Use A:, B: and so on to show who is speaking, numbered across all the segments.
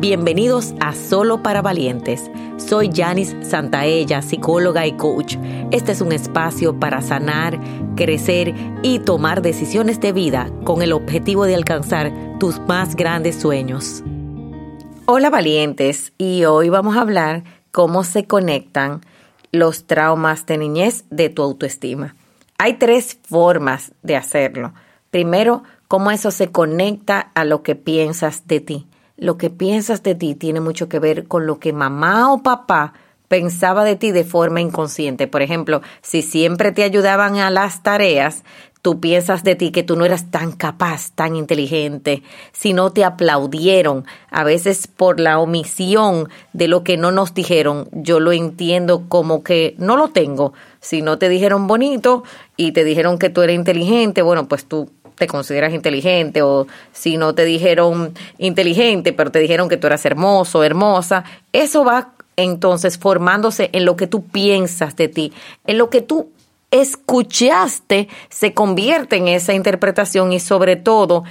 A: Bienvenidos a Solo para Valientes. Soy Janice Santaella, psicóloga y coach. Este es un espacio para sanar, crecer y tomar decisiones de vida con el objetivo de alcanzar tus más grandes sueños. Hola valientes, y hoy vamos a hablar cómo se conectan los traumas de niñez de tu autoestima. Hay tres formas de hacerlo. Primero, cómo eso se conecta a lo que piensas de ti lo que piensas de ti tiene mucho que ver con lo que mamá o papá pensaba de ti de forma inconsciente. Por ejemplo, si siempre te ayudaban a las tareas, tú piensas de ti que tú no eras tan capaz, tan inteligente, si no te aplaudieron, a veces por la omisión de lo que no nos dijeron, yo lo entiendo como que no lo tengo. Si no te dijeron bonito y te dijeron que tú eres inteligente, bueno, pues tú te consideras inteligente o si no te dijeron inteligente, pero te dijeron que tú eras hermoso, hermosa, eso va entonces formándose en lo que tú piensas de ti, en lo que tú escuchaste, se convierte en esa interpretación y sobre todo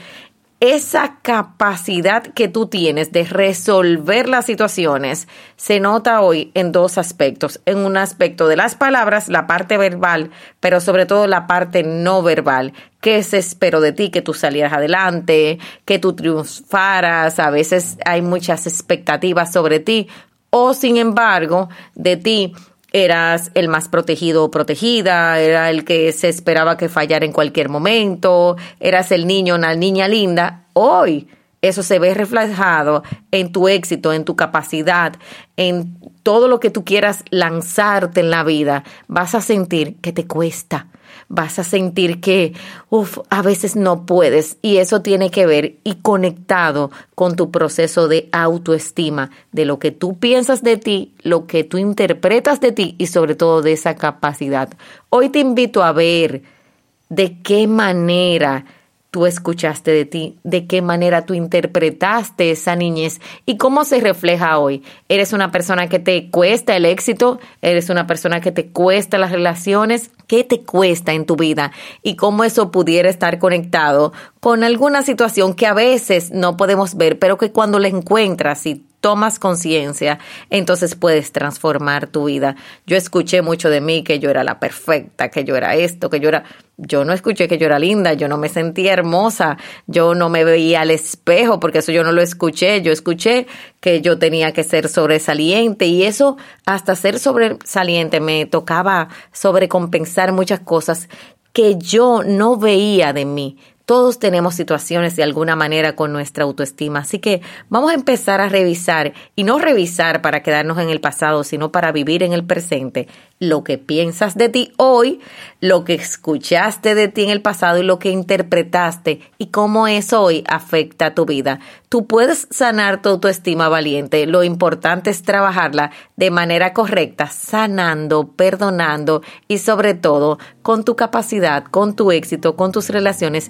A: esa capacidad que tú tienes de resolver las situaciones se nota hoy en dos aspectos. En un aspecto de las palabras, la parte verbal, pero sobre todo la parte no verbal. ¿Qué se esperó de ti? Que tú salieras adelante, que tú triunfaras. A veces hay muchas expectativas sobre ti. O sin embargo, de ti eras el más protegido o protegida, era el que se esperaba que fallara en cualquier momento, eras el niño o la niña linda. Hoy eso se ve reflejado en tu éxito, en tu capacidad, en todo lo que tú quieras lanzarte en la vida. Vas a sentir que te cuesta, vas a sentir que, uff, a veces no puedes y eso tiene que ver y conectado con tu proceso de autoestima, de lo que tú piensas de ti, lo que tú interpretas de ti y sobre todo de esa capacidad. Hoy te invito a ver de qué manera tú escuchaste de ti, de qué manera tú interpretaste esa niñez y cómo se refleja hoy. Eres una persona que te cuesta el éxito, eres una persona que te cuesta las relaciones, ¿qué te cuesta en tu vida? Y cómo eso pudiera estar conectado con alguna situación que a veces no podemos ver, pero que cuando la encuentras y tomas conciencia, entonces puedes transformar tu vida. Yo escuché mucho de mí que yo era la perfecta, que yo era esto, que yo era... Yo no escuché que yo era linda, yo no me sentía hermosa, yo no me veía al espejo, porque eso yo no lo escuché, yo escuché que yo tenía que ser sobresaliente y eso hasta ser sobresaliente me tocaba sobrecompensar muchas cosas que yo no veía de mí. Todos tenemos situaciones de alguna manera con nuestra autoestima, así que vamos a empezar a revisar y no revisar para quedarnos en el pasado, sino para vivir en el presente lo que piensas de ti hoy, lo que escuchaste de ti en el pasado y lo que interpretaste y cómo eso hoy afecta tu vida. Tú puedes sanar tu autoestima valiente, lo importante es trabajarla de manera correcta, sanando, perdonando y sobre todo con tu capacidad, con tu éxito, con tus relaciones